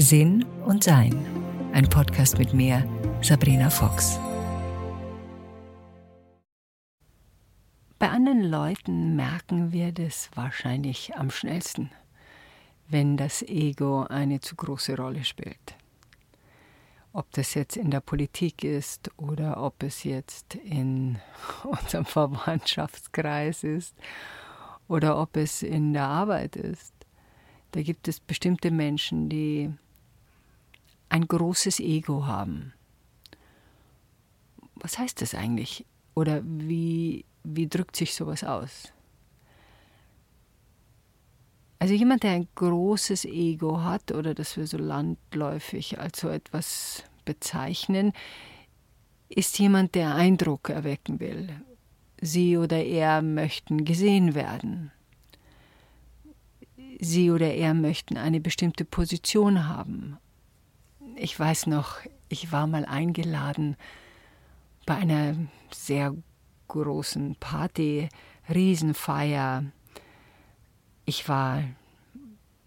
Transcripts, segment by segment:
Sinn und Sein. Ein Podcast mit mir, Sabrina Fox. Bei anderen Leuten merken wir das wahrscheinlich am schnellsten, wenn das Ego eine zu große Rolle spielt. Ob das jetzt in der Politik ist oder ob es jetzt in unserem Verwandtschaftskreis ist oder ob es in der Arbeit ist. Da gibt es bestimmte Menschen, die ein großes Ego haben. Was heißt das eigentlich? Oder wie, wie drückt sich sowas aus? Also jemand, der ein großes Ego hat oder das wir so landläufig als so etwas bezeichnen, ist jemand, der Eindruck erwecken will. Sie oder er möchten gesehen werden. Sie oder er möchten eine bestimmte Position haben. Ich weiß noch, ich war mal eingeladen bei einer sehr großen Party, Riesenfeier. Ich war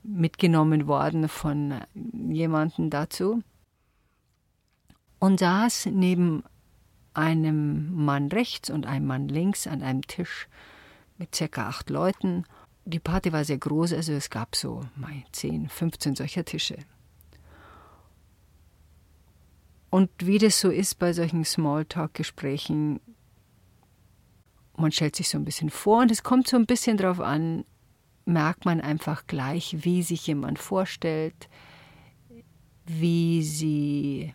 mitgenommen worden von jemandem dazu und saß neben einem Mann rechts und einem Mann links an einem Tisch mit circa acht Leuten. Die Party war sehr groß, also es gab so mal 10, 15 solcher Tische. Und wie das so ist bei solchen Smalltalk-Gesprächen, man stellt sich so ein bisschen vor und es kommt so ein bisschen darauf an, merkt man einfach gleich, wie sich jemand vorstellt, wie sie,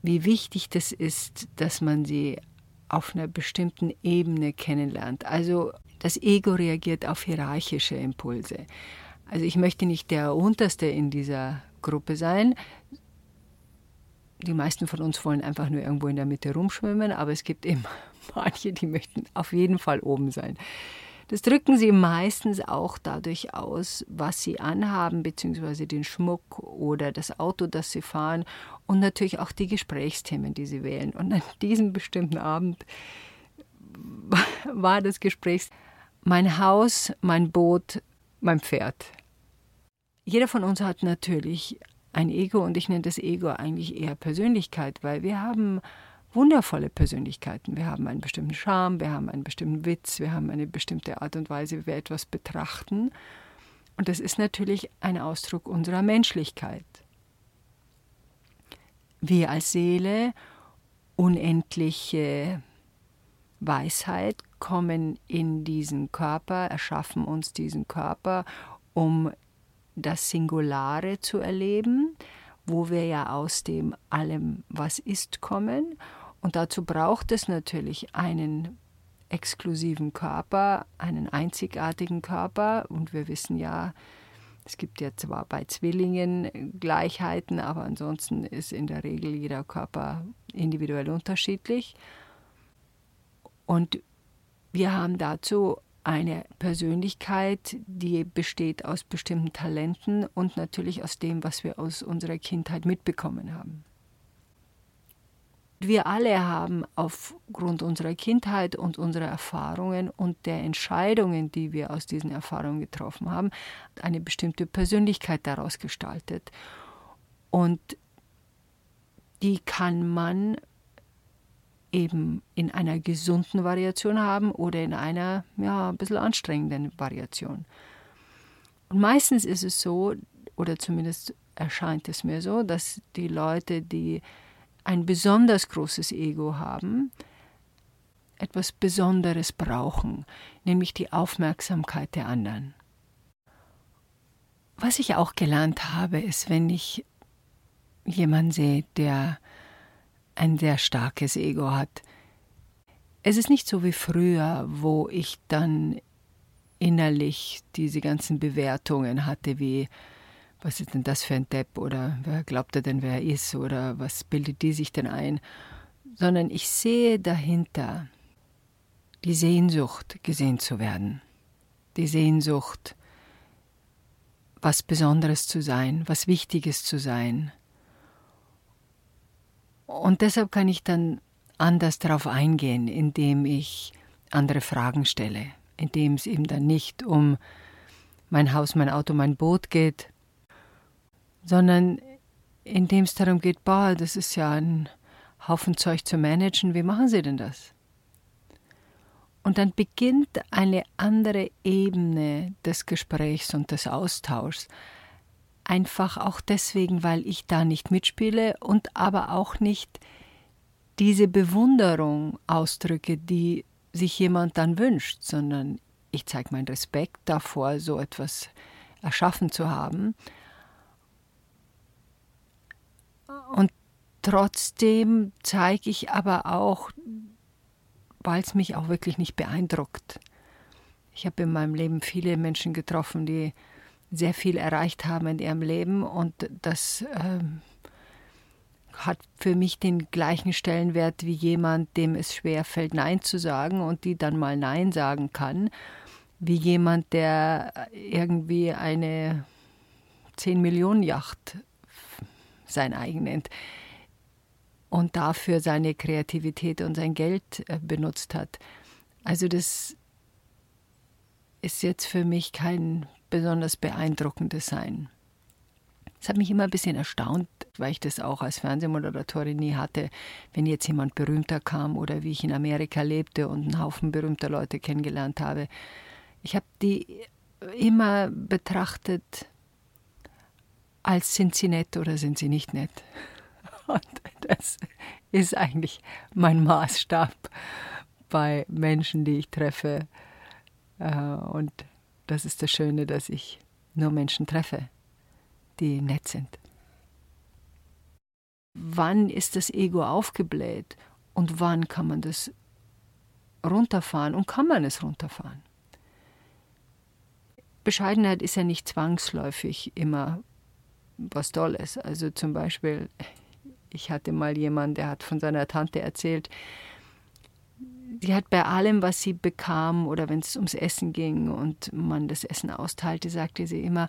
wie wichtig das ist, dass man sie auf einer bestimmten Ebene kennenlernt. Also das Ego reagiert auf hierarchische Impulse. Also ich möchte nicht der Unterste in dieser Gruppe sein. Die meisten von uns wollen einfach nur irgendwo in der Mitte rumschwimmen, aber es gibt eben manche, die möchten auf jeden Fall oben sein. Das drücken sie meistens auch dadurch aus, was sie anhaben, beziehungsweise den Schmuck oder das Auto, das sie fahren und natürlich auch die Gesprächsthemen, die sie wählen. Und an diesem bestimmten Abend war das Gespräch mein Haus, mein Boot, mein Pferd. Jeder von uns hat natürlich ein Ego und ich nenne das Ego eigentlich eher Persönlichkeit, weil wir haben wundervolle Persönlichkeiten. Wir haben einen bestimmten Charme, wir haben einen bestimmten Witz, wir haben eine bestimmte Art und Weise, wie wir etwas betrachten. Und das ist natürlich ein Ausdruck unserer Menschlichkeit. Wir als Seele, unendliche Weisheit, kommen in diesen Körper, erschaffen uns diesen Körper, um das Singulare zu erleben, wo wir ja aus dem allem, was ist, kommen und dazu braucht es natürlich einen exklusiven Körper, einen einzigartigen Körper. Und wir wissen ja, es gibt ja zwar bei Zwillingen Gleichheiten, aber ansonsten ist in der Regel jeder Körper individuell unterschiedlich. Und wir haben dazu eine Persönlichkeit, die besteht aus bestimmten Talenten und natürlich aus dem, was wir aus unserer Kindheit mitbekommen haben. Wir alle haben aufgrund unserer Kindheit und unserer Erfahrungen und der Entscheidungen, die wir aus diesen Erfahrungen getroffen haben, eine bestimmte Persönlichkeit daraus gestaltet. Und die kann man eben in einer gesunden Variation haben oder in einer ja, ein bisschen anstrengenden Variation. Und meistens ist es so, oder zumindest erscheint es mir so, dass die Leute, die ein besonders großes Ego haben, etwas Besonderes brauchen, nämlich die Aufmerksamkeit der anderen. Was ich auch gelernt habe, ist, wenn ich jemanden sehe, der ein sehr starkes Ego hat, es ist nicht so wie früher, wo ich dann innerlich diese ganzen Bewertungen hatte, wie was ist denn das für ein Depp oder wer glaubt er denn, wer er ist oder was bildet die sich denn ein, sondern ich sehe dahinter die Sehnsucht, gesehen zu werden, die Sehnsucht, was Besonderes zu sein, was Wichtiges zu sein. Und deshalb kann ich dann anders darauf eingehen, indem ich andere Fragen stelle, indem es eben dann nicht um mein Haus, mein Auto, mein Boot geht, sondern indem es darum geht, boah, das ist ja ein Haufen Zeug zu managen, wie machen Sie denn das? Und dann beginnt eine andere Ebene des Gesprächs und des Austauschs. Einfach auch deswegen, weil ich da nicht mitspiele und aber auch nicht diese Bewunderung ausdrücke, die sich jemand dann wünscht, sondern ich zeige meinen Respekt davor, so etwas erschaffen zu haben. Und trotzdem zeige ich aber auch, weil es mich auch wirklich nicht beeindruckt. Ich habe in meinem Leben viele Menschen getroffen, die sehr viel erreicht haben in ihrem Leben und das ähm, hat für mich den gleichen Stellenwert wie jemand, dem es schwer fällt, Nein zu sagen und die dann mal Nein sagen kann, wie jemand, der irgendwie eine 10 Millionen Yacht sein eigen nennt und dafür seine Kreativität und sein Geld äh, benutzt hat. Also das ist jetzt für mich kein besonders beeindruckendes Sein. Es hat mich immer ein bisschen erstaunt, weil ich das auch als Fernsehmoderatorin nie hatte, wenn jetzt jemand berühmter kam oder wie ich in Amerika lebte und einen Haufen berühmter Leute kennengelernt habe. Ich habe die immer betrachtet, als sind sie nett oder sind sie nicht nett. Und das ist eigentlich mein Maßstab bei Menschen, die ich treffe. Äh, und das ist das Schöne, dass ich nur Menschen treffe, die nett sind. Wann ist das Ego aufgebläht und wann kann man das runterfahren und kann man es runterfahren? Bescheidenheit ist ja nicht zwangsläufig immer was Tolles. Also zum Beispiel, ich hatte mal jemanden, der hat von seiner Tante erzählt, die hat bei allem, was sie bekam oder wenn es ums Essen ging und man das Essen austeilte, sagte sie immer,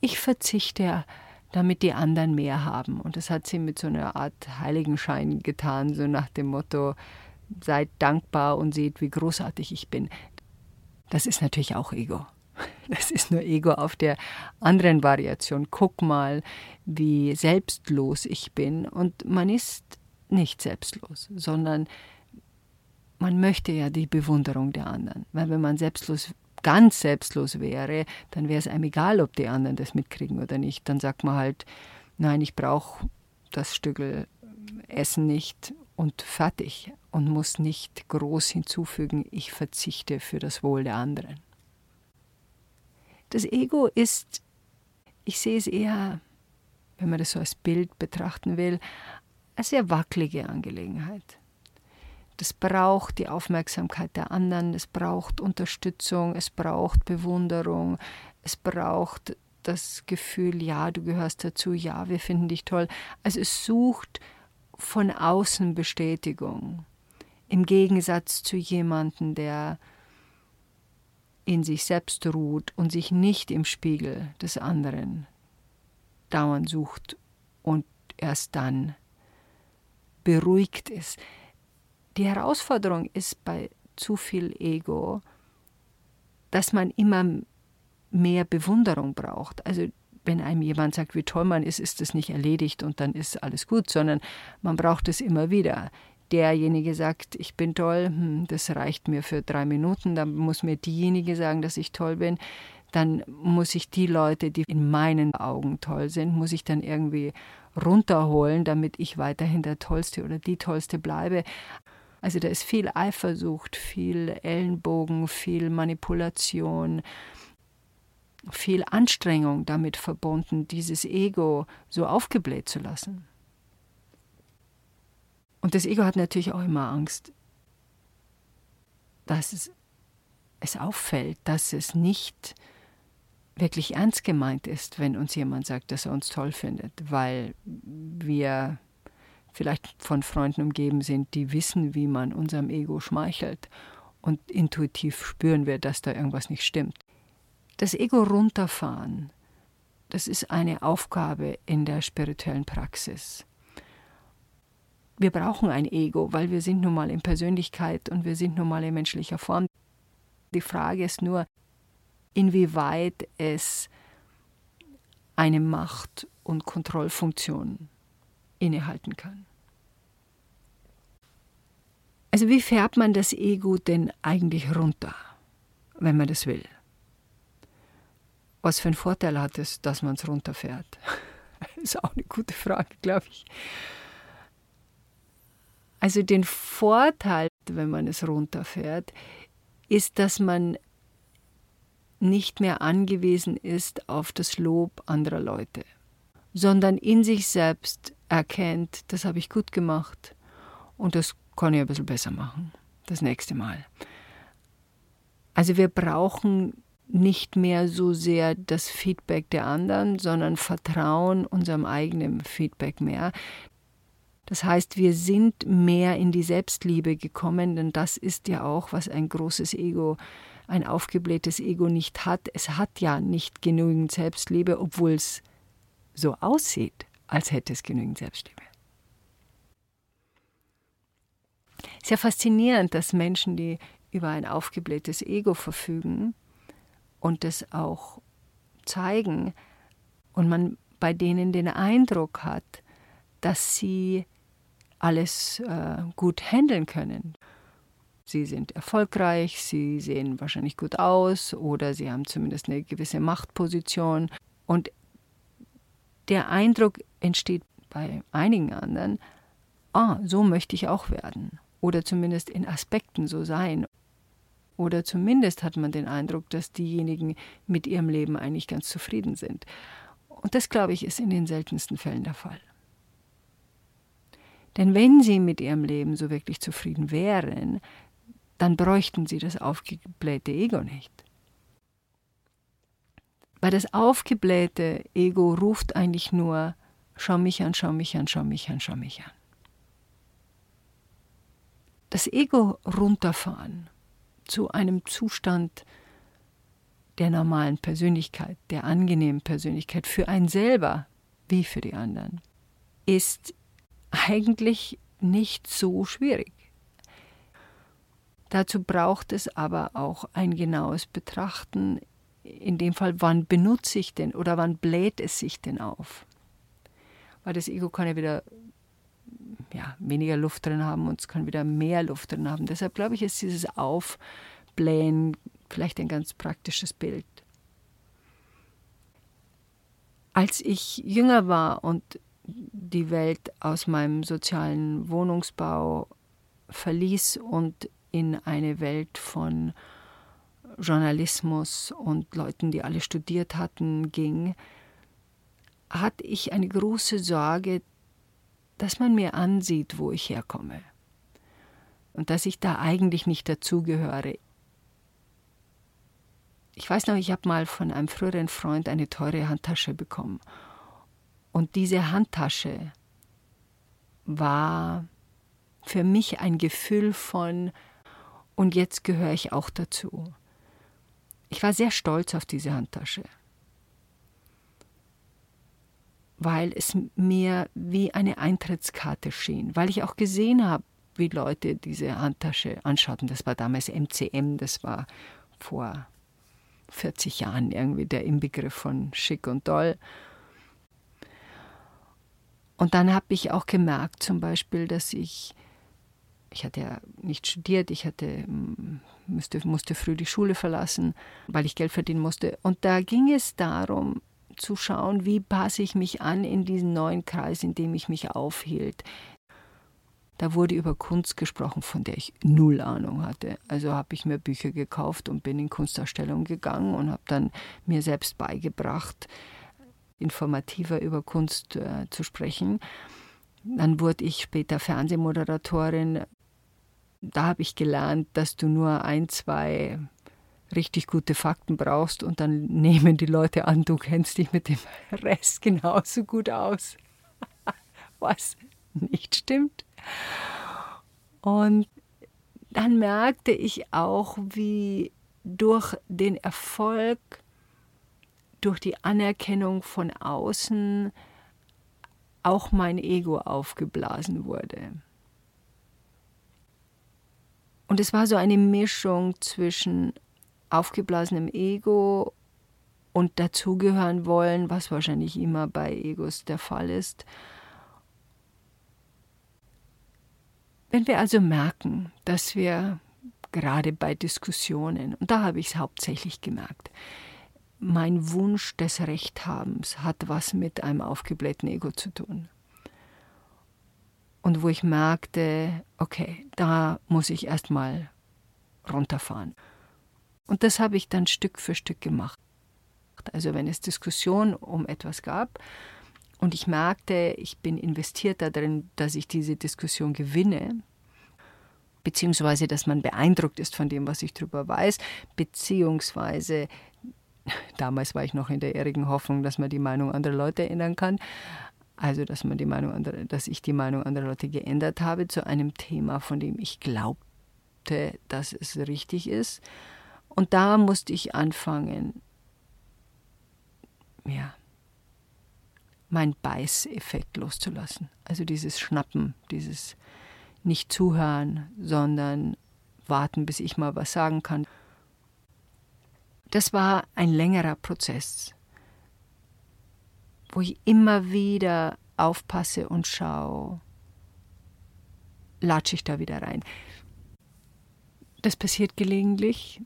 ich verzichte, damit die anderen mehr haben. Und das hat sie mit so einer Art Heiligenschein getan, so nach dem Motto, seid dankbar und seht, wie großartig ich bin. Das ist natürlich auch Ego. Das ist nur Ego auf der anderen Variation. Guck mal, wie selbstlos ich bin. Und man ist nicht selbstlos, sondern man möchte ja die Bewunderung der anderen. Weil wenn man selbstlos, ganz selbstlos wäre, dann wäre es einem egal, ob die anderen das mitkriegen oder nicht. Dann sagt man halt, nein, ich brauche das Stückel Essen nicht und fertig und muss nicht groß hinzufügen, ich verzichte für das Wohl der anderen. Das Ego ist, ich sehe es eher, wenn man das so als Bild betrachten will, eine sehr wackelige Angelegenheit. Das braucht die Aufmerksamkeit der anderen, es braucht Unterstützung, es braucht Bewunderung, es braucht das Gefühl, ja, du gehörst dazu, ja, wir finden dich toll. Also es sucht von außen Bestätigung. Im Gegensatz zu jemandem, der in sich selbst ruht und sich nicht im Spiegel des anderen dauernd sucht und erst dann beruhigt ist. Die Herausforderung ist bei zu viel Ego, dass man immer mehr Bewunderung braucht. Also wenn einem jemand sagt, wie toll man ist, ist das nicht erledigt und dann ist alles gut, sondern man braucht es immer wieder derjenige sagt, ich bin toll, hm, das reicht mir für drei Minuten, dann muss mir diejenige sagen, dass ich toll bin, dann muss ich die Leute, die in meinen Augen toll sind, muss ich dann irgendwie runterholen, damit ich weiterhin der Tollste oder die Tollste bleibe. Also da ist viel Eifersucht, viel Ellenbogen, viel Manipulation, viel Anstrengung damit verbunden, dieses Ego so aufgebläht zu lassen. Und das Ego hat natürlich auch immer Angst, dass es, es auffällt, dass es nicht wirklich ernst gemeint ist, wenn uns jemand sagt, dass er uns toll findet, weil wir vielleicht von Freunden umgeben sind, die wissen, wie man unserem Ego schmeichelt und intuitiv spüren wir, dass da irgendwas nicht stimmt. Das Ego runterfahren, das ist eine Aufgabe in der spirituellen Praxis wir brauchen ein Ego, weil wir sind nun mal in Persönlichkeit und wir sind nun mal in menschlicher Form. Die Frage ist nur, inwieweit es eine Macht und Kontrollfunktion innehalten kann. Also wie fährt man das Ego denn eigentlich runter, wenn man das will? Was für einen Vorteil hat es, dass man es runterfährt? ist auch eine gute Frage, glaube ich. Also den Vorteil, wenn man es runterfährt, ist, dass man nicht mehr angewiesen ist auf das Lob anderer Leute, sondern in sich selbst erkennt, das habe ich gut gemacht und das kann ich ein bisschen besser machen, das nächste Mal. Also wir brauchen nicht mehr so sehr das Feedback der anderen, sondern vertrauen unserem eigenen Feedback mehr. Das heißt, wir sind mehr in die Selbstliebe gekommen, denn das ist ja auch, was ein großes Ego, ein aufgeblähtes Ego nicht hat. Es hat ja nicht genügend Selbstliebe, obwohl es so aussieht, als hätte es genügend Selbstliebe. Es ist ja faszinierend, dass Menschen, die über ein aufgeblähtes Ego verfügen, und das auch zeigen und man bei denen den Eindruck hat, dass sie alles äh, gut handeln können. Sie sind erfolgreich, sie sehen wahrscheinlich gut aus oder sie haben zumindest eine gewisse Machtposition. Und der Eindruck entsteht bei einigen anderen, ah, so möchte ich auch werden oder zumindest in Aspekten so sein. Oder zumindest hat man den Eindruck, dass diejenigen mit ihrem Leben eigentlich ganz zufrieden sind. Und das, glaube ich, ist in den seltensten Fällen der Fall. Denn wenn sie mit ihrem Leben so wirklich zufrieden wären, dann bräuchten sie das aufgeblähte Ego nicht. Weil das aufgeblähte Ego ruft eigentlich nur, schau mich an, schau mich an, schau mich an, schau mich an. Das Ego runterfahren zu einem Zustand der normalen Persönlichkeit, der angenehmen Persönlichkeit für einen selber wie für die anderen, ist eigentlich nicht so schwierig. Dazu braucht es aber auch ein genaues Betrachten, in dem Fall, wann benutze ich denn oder wann bläht es sich denn auf? Weil das Ego kann ja wieder ja, weniger Luft drin haben und es kann wieder mehr Luft drin haben. Deshalb glaube ich, ist dieses Aufblähen vielleicht ein ganz praktisches Bild. Als ich jünger war und die Welt aus meinem sozialen Wohnungsbau verließ und in eine Welt von Journalismus und Leuten, die alle studiert hatten, ging, hatte ich eine große Sorge, dass man mir ansieht, wo ich herkomme und dass ich da eigentlich nicht dazugehöre. Ich weiß noch, ich habe mal von einem früheren Freund eine teure Handtasche bekommen. Und diese Handtasche war für mich ein Gefühl von, und jetzt gehöre ich auch dazu. Ich war sehr stolz auf diese Handtasche weil es mir wie eine Eintrittskarte schien, weil ich auch gesehen habe, wie Leute diese Handtasche anschauten. Das war damals MCM, das war vor 40 Jahren irgendwie der Inbegriff von schick und toll. Und dann habe ich auch gemerkt, zum Beispiel, dass ich, ich hatte ja nicht studiert, ich hatte, musste, musste früh die Schule verlassen, weil ich Geld verdienen musste. Und da ging es darum, zu schauen, wie passe ich mich an in diesen neuen Kreis, in dem ich mich aufhielt. Da wurde über Kunst gesprochen, von der ich null Ahnung hatte. Also habe ich mir Bücher gekauft und bin in Kunstausstellungen gegangen und habe dann mir selbst beigebracht, informativer über Kunst äh, zu sprechen. Dann wurde ich später Fernsehmoderatorin. Da habe ich gelernt, dass du nur ein, zwei richtig gute Fakten brauchst und dann nehmen die Leute an, du kennst dich mit dem Rest genauso gut aus. Was nicht stimmt. Und dann merkte ich auch, wie durch den Erfolg, durch die Anerkennung von außen auch mein Ego aufgeblasen wurde. Und es war so eine Mischung zwischen aufgeblasenem Ego und dazugehören wollen, was wahrscheinlich immer bei Egos der Fall ist. Wenn wir also merken, dass wir gerade bei Diskussionen, und da habe ich es hauptsächlich gemerkt, mein Wunsch des Rechthabens hat was mit einem aufgeblähten Ego zu tun. Und wo ich merkte, okay, da muss ich erstmal runterfahren. Und das habe ich dann Stück für Stück gemacht. Also wenn es Diskussion um etwas gab und ich merkte, ich bin investiert darin, dass ich diese Diskussion gewinne, beziehungsweise dass man beeindruckt ist von dem, was ich darüber weiß, beziehungsweise damals war ich noch in der irrigen Hoffnung, dass man die Meinung anderer Leute ändern kann. Also, dass man die Meinung anderer, dass ich die Meinung anderer Leute geändert habe zu einem Thema, von dem ich glaubte, dass es richtig ist. Und da musste ich anfangen, ja, mein Beißeffekt loszulassen. Also dieses Schnappen, dieses nicht zuhören, sondern warten, bis ich mal was sagen kann. Das war ein längerer Prozess, wo ich immer wieder aufpasse und schaue, latsche ich da wieder rein. Das passiert gelegentlich.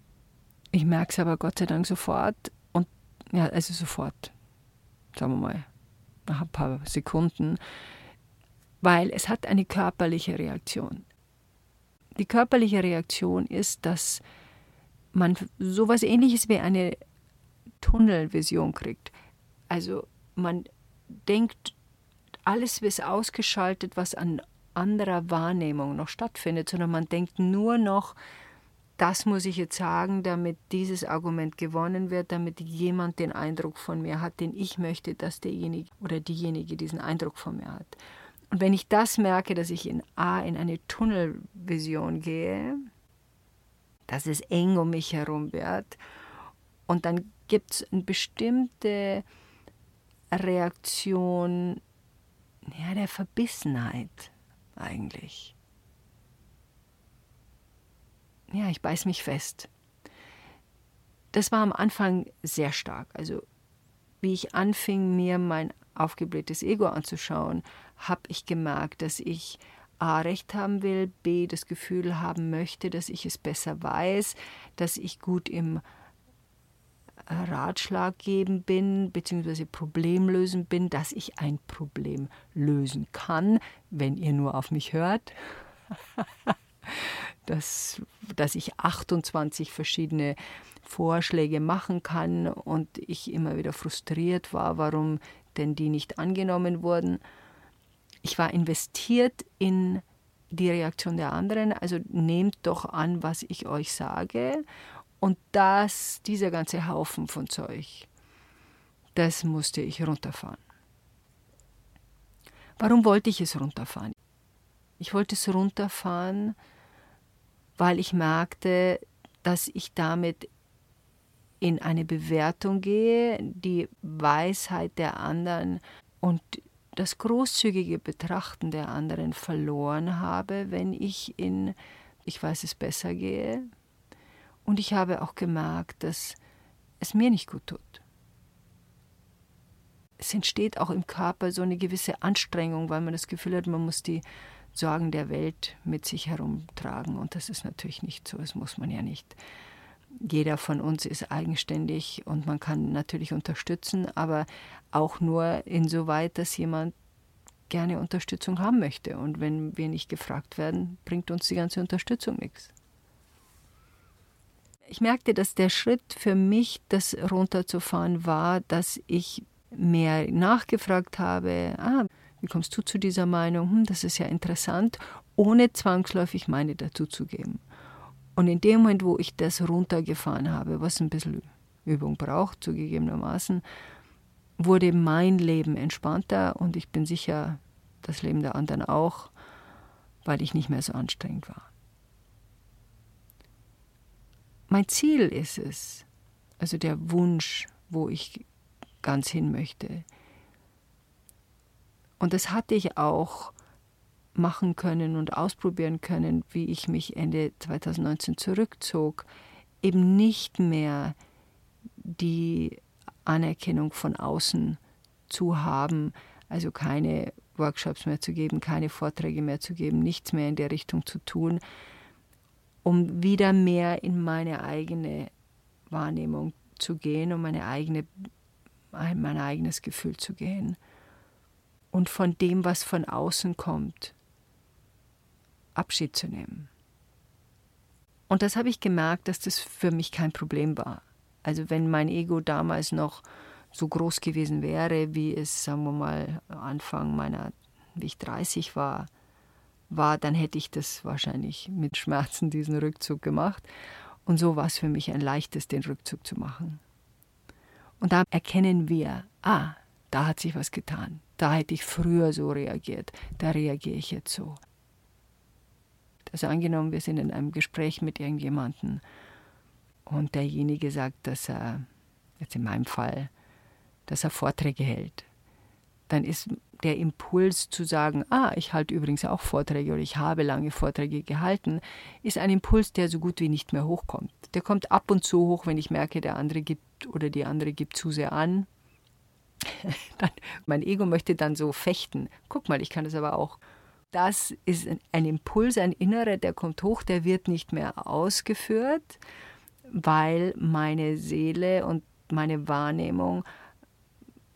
Ich merke es aber Gott sei Dank sofort. Und ja, also sofort, sagen wir mal, nach ein paar Sekunden weil es hat eine körperliche Reaktion. Die körperliche Reaktion ist, dass man sowas ähnliches wie eine Tunnelvision kriegt. Also man denkt, alles ist ausgeschaltet, was an anderer Wahrnehmung noch stattfindet, sondern man denkt nur noch, das muss ich jetzt sagen, damit dieses Argument gewonnen wird, damit jemand den Eindruck von mir hat, den ich möchte, dass derjenige oder diejenige diesen Eindruck von mir hat. Und wenn ich das merke, dass ich in A in eine Tunnelvision gehe, dass es eng um mich herum wird, und dann gibt es eine bestimmte Reaktion ja, der Verbissenheit eigentlich. Ja, ich beiß mich fest. Das war am Anfang sehr stark. Also wie ich anfing, mir mein aufgeblähtes Ego anzuschauen, habe ich gemerkt, dass ich A recht haben will, B das Gefühl haben möchte, dass ich es besser weiß, dass ich gut im Ratschlag geben bin, beziehungsweise Problemlösen bin, dass ich ein Problem lösen kann, wenn ihr nur auf mich hört. dass, dass ich 28 verschiedene Vorschläge machen kann und ich immer wieder frustriert war, warum denn die nicht angenommen wurden. Ich war investiert in die Reaktion der anderen, also nehmt doch an, was ich euch sage. Und das, dieser ganze Haufen von Zeug, das musste ich runterfahren. Warum wollte ich es runterfahren? Ich wollte es runterfahren, weil ich merkte, dass ich damit in eine Bewertung gehe, die Weisheit der anderen und das großzügige Betrachten der anderen verloren habe, wenn ich in ich weiß es besser gehe. Und ich habe auch gemerkt, dass es mir nicht gut tut. Es entsteht auch im Körper so eine gewisse Anstrengung, weil man das Gefühl hat, man muss die Sorgen der Welt mit sich herumtragen. Und das ist natürlich nicht so, das muss man ja nicht jeder von uns ist eigenständig und man kann natürlich unterstützen, aber auch nur insoweit, dass jemand gerne Unterstützung haben möchte. Und wenn wir nicht gefragt werden, bringt uns die ganze Unterstützung nichts. Ich merkte, dass der Schritt für mich, das runterzufahren, war, dass ich mehr nachgefragt habe, ah, wie kommst du zu dieser Meinung? Hm, das ist ja interessant, ohne zwangsläufig meine dazuzugeben. Und in dem Moment, wo ich das runtergefahren habe, was ein bisschen Übung braucht, zugegebenermaßen, wurde mein Leben entspannter und ich bin sicher, das Leben der anderen auch, weil ich nicht mehr so anstrengend war. Mein Ziel ist es, also der Wunsch, wo ich ganz hin möchte. Und das hatte ich auch machen können und ausprobieren können, wie ich mich Ende 2019 zurückzog, eben nicht mehr die Anerkennung von außen zu haben, also keine Workshops mehr zu geben, keine Vorträge mehr zu geben, nichts mehr in der Richtung zu tun, um wieder mehr in meine eigene Wahrnehmung zu gehen, um meine eigene, mein eigenes Gefühl zu gehen und von dem, was von außen kommt, Abschied zu nehmen. Und das habe ich gemerkt, dass das für mich kein Problem war. Also wenn mein Ego damals noch so groß gewesen wäre, wie es, sagen wir mal, Anfang meiner, wie ich 30 war, war, dann hätte ich das wahrscheinlich mit Schmerzen diesen Rückzug gemacht. Und so war es für mich ein leichtes, den Rückzug zu machen. Und da erkennen wir, ah, da hat sich was getan. Da hätte ich früher so reagiert. Da reagiere ich jetzt so. Also angenommen, wir sind in einem Gespräch mit irgendjemandem und derjenige sagt, dass er, jetzt in meinem Fall, dass er Vorträge hält. Dann ist der Impuls zu sagen, ah, ich halte übrigens auch Vorträge oder ich habe lange Vorträge gehalten, ist ein Impuls, der so gut wie nicht mehr hochkommt. Der kommt ab und zu hoch, wenn ich merke, der andere gibt oder die andere gibt zu sehr an. dann, mein Ego möchte dann so fechten. Guck mal, ich kann das aber auch. Das ist ein Impuls, ein innerer, der kommt hoch, der wird nicht mehr ausgeführt, weil meine Seele und meine Wahrnehmung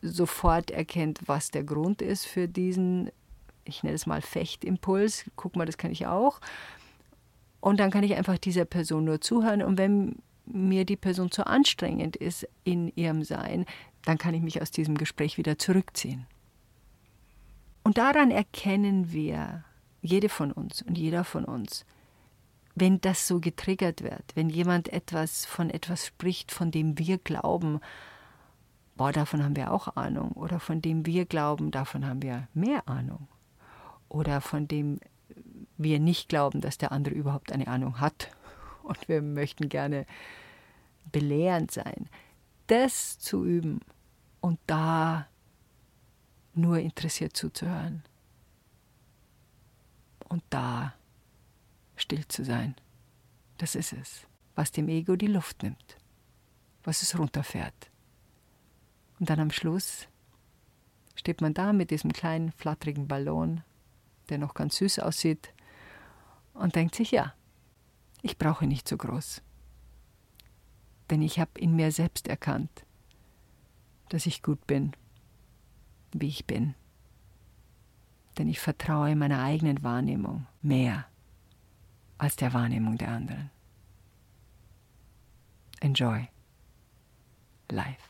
sofort erkennt, was der Grund ist für diesen, ich nenne es mal Fechtimpuls. Guck mal, das kann ich auch. Und dann kann ich einfach dieser Person nur zuhören. Und wenn mir die Person zu anstrengend ist in ihrem Sein, dann kann ich mich aus diesem Gespräch wieder zurückziehen. Und daran erkennen wir, jede von uns und jeder von uns, wenn das so getriggert wird, wenn jemand etwas von etwas spricht, von dem wir glauben, boah, davon haben wir auch Ahnung, oder von dem wir glauben, davon haben wir mehr Ahnung, oder von dem wir nicht glauben, dass der andere überhaupt eine Ahnung hat. Und wir möchten gerne belehrend sein, das zu üben und da nur interessiert zuzuhören. Und da still zu sein. Das ist es, was dem Ego die Luft nimmt, was es runterfährt. Und dann am Schluss steht man da mit diesem kleinen flatterigen Ballon, der noch ganz süß aussieht, und denkt sich, ja, ich brauche nicht so groß. Denn ich habe in mir selbst erkannt, dass ich gut bin, wie ich bin. Denn ich vertraue meiner eigenen Wahrnehmung mehr als der Wahrnehmung der anderen. Enjoy life.